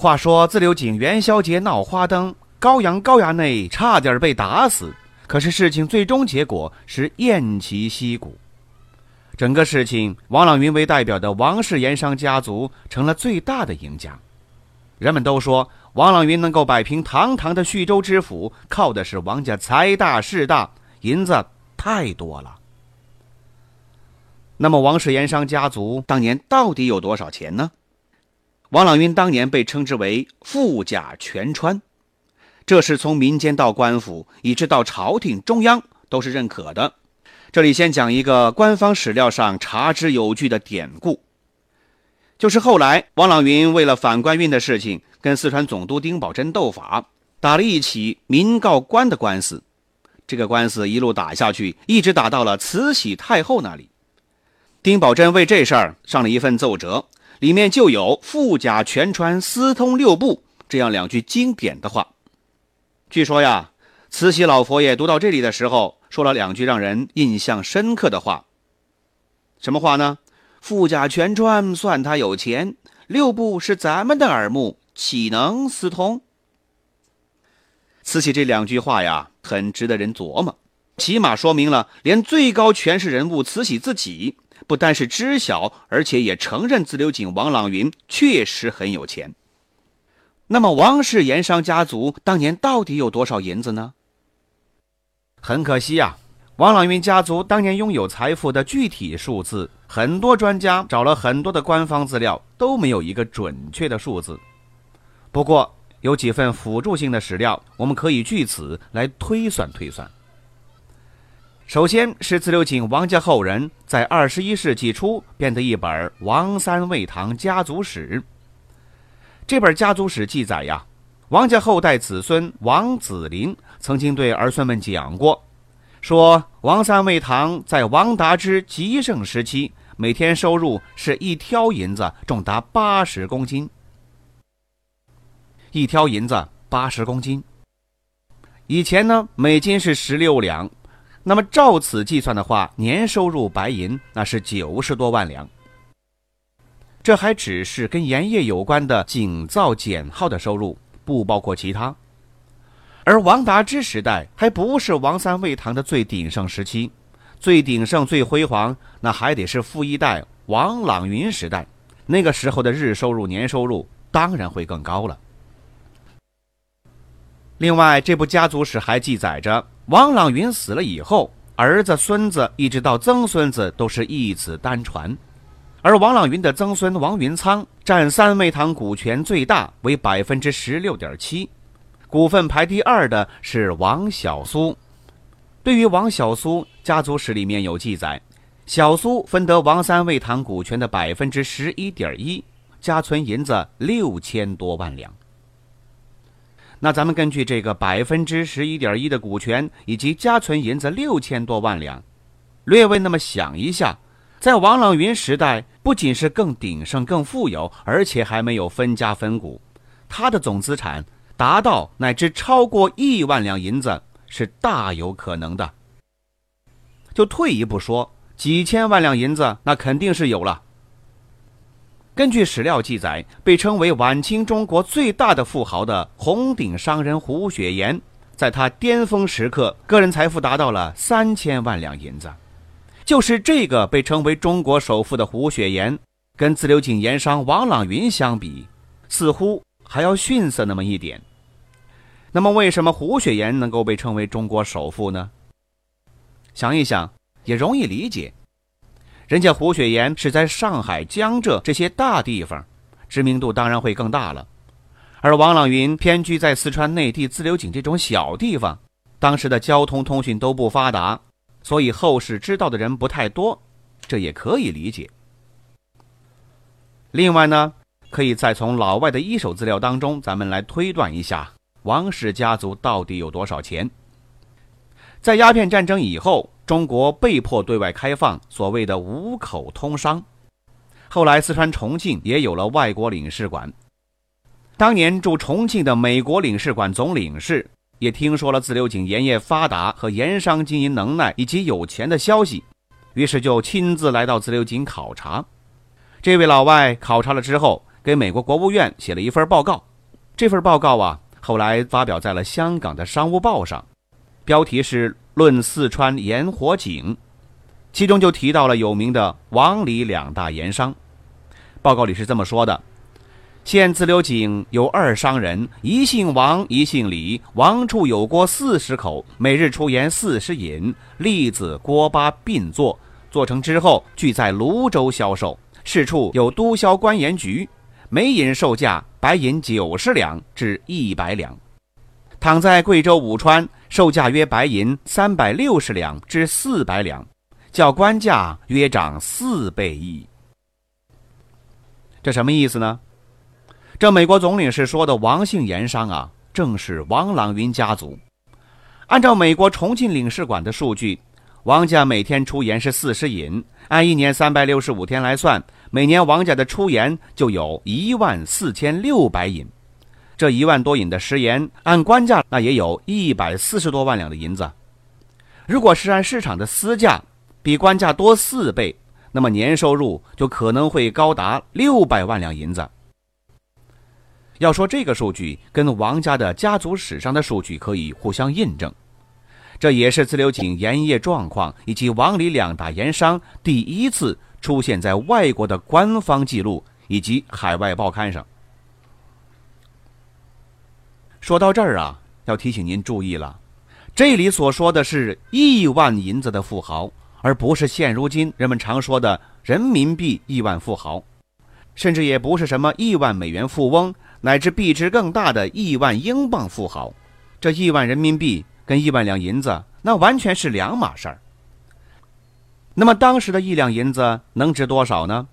话说自流井元宵节闹花灯，高阳高衙内差点被打死，可是事情最终结果是偃旗息鼓。整个事情，王朗云为代表的王氏盐商家族成了最大的赢家。人们都说，王朗云能够摆平堂堂的徐州知府，靠的是王家财大势大，银子太多了。那么，王氏盐商家族当年到底有多少钱呢？王朗云当年被称之为“富甲全川”，这是从民间到官府，以致到朝廷中央都是认可的。这里先讲一个官方史料上查之有据的典故，就是后来王朗云为了反官运的事情，跟四川总督丁宝桢斗法，打了一起民告官的官司。这个官司一路打下去，一直打到了慈禧太后那里。丁宝桢为这事儿上了一份奏折。里面就有“富甲全川，私通六部”这样两句经典的话。据说呀，慈禧老佛爷读到这里的时候，说了两句让人印象深刻的话。什么话呢？“富甲全川算他有钱，六部是咱们的耳目，岂能私通？”慈禧这两句话呀，很值得人琢磨，起码说明了连最高权势人物慈禧自己。不单是知晓，而且也承认自流井王朗云确实很有钱。那么王氏盐商家族当年到底有多少银子呢？很可惜呀，王朗云家族当年拥有财富的具体数字，很多专家找了很多的官方资料都没有一个准确的数字。不过有几份辅助性的史料，我们可以据此来推算推算。首先是自流井王家后人在二十一世纪初编的一本《王三味堂家族史》。这本家族史记载呀，王家后代子孙王子林曾经对儿孙们讲过，说王三味堂在王达之极盛时期，每天收入是一挑银子重达八十公斤。一挑银子八十公斤，以前呢，每斤是十六两。那么照此计算的话，年收入白银那是九十多万两。这还只是跟盐业有关的井造减耗的收入，不包括其他。而王达之时代还不是王三味堂的最鼎盛时期，最鼎盛、最辉煌，那还得是富一代王朗云时代。那个时候的日收入、年收入当然会更高了。另外，这部家族史还记载着。王朗云死了以后，儿子、孙子一直到曾孙子都是一子单传，而王朗云的曾孙王云仓占三味堂股权最大，为百分之十六点七，股份排第二的是王小苏。对于王小苏，家族史里面有记载，小苏分得王三味堂股权的百分之十一点一，家存银子六千多万两。那咱们根据这个百分之十一点一的股权以及家存银子六千多万两，略微那么想一下，在王朗云时代，不仅是更鼎盛、更富有，而且还没有分家分股，他的总资产达到乃至超过亿万两银子是大有可能的。就退一步说，几千万两银子那肯定是有了。根据史料记载，被称为晚清中国最大的富豪的红顶商人胡雪岩，在他巅峰时刻，个人财富达到了三千万两银子。就是这个被称为中国首富的胡雪岩，跟自流井盐商王朗云相比，似乎还要逊色那么一点。那么，为什么胡雪岩能够被称为中国首富呢？想一想，也容易理解。人家胡雪岩是在上海、江浙这些大地方，知名度当然会更大了。而王朗云偏居在四川内地自流井这种小地方，当时的交通通讯都不发达，所以后世知道的人不太多，这也可以理解。另外呢，可以再从老外的一手资料当中，咱们来推断一下王氏家族到底有多少钱。在鸦片战争以后，中国被迫对外开放所谓的五口通商，后来四川重庆也有了外国领事馆。当年驻重庆的美国领事馆总领事也听说了自流井盐业发达和盐商经营能耐以及有钱的消息，于是就亲自来到自流井考察。这位老外考察了之后，给美国国务院写了一份报告。这份报告啊，后来发表在了香港的《商务报》上，标题是《论四川盐火井》，其中就提到了有名的王李两大盐商。报告里是这么说的。现自流井有二商人，一姓王，一姓李。王处有锅四十口，每日出盐四十银，栗子、锅巴并做，做成之后俱在泸州销售。市处有都销官盐局，每银售价白银九十两至一百两；躺在贵州、武川，售价约白银三百六十两至四百两，较官价约涨四倍矣。这什么意思呢？这美国总领事说的王姓盐商啊，正是王朗云家族。按照美国重庆领事馆的数据，王家每天出盐是四十银，按一年三百六十五天来算，每年王家的出盐就有一万四千六百银。这一万多银的食盐，按官价那也有一百四十多万两的银子。如果是按市场的私价，比官价多四倍，那么年收入就可能会高达六百万两银子。要说这个数据跟王家的家族史上的数据可以互相印证，这也是自流井盐业状况以及王李两大盐商第一次出现在外国的官方记录以及海外报刊上。说到这儿啊，要提醒您注意了，这里所说的是亿万银子的富豪，而不是现如今人们常说的人民币亿万富豪，甚至也不是什么亿万美元富翁。乃至币值更大的亿万英镑富豪，这亿万人民币跟亿万两银子那完全是两码事儿。那么当时的一两银子能值多少呢？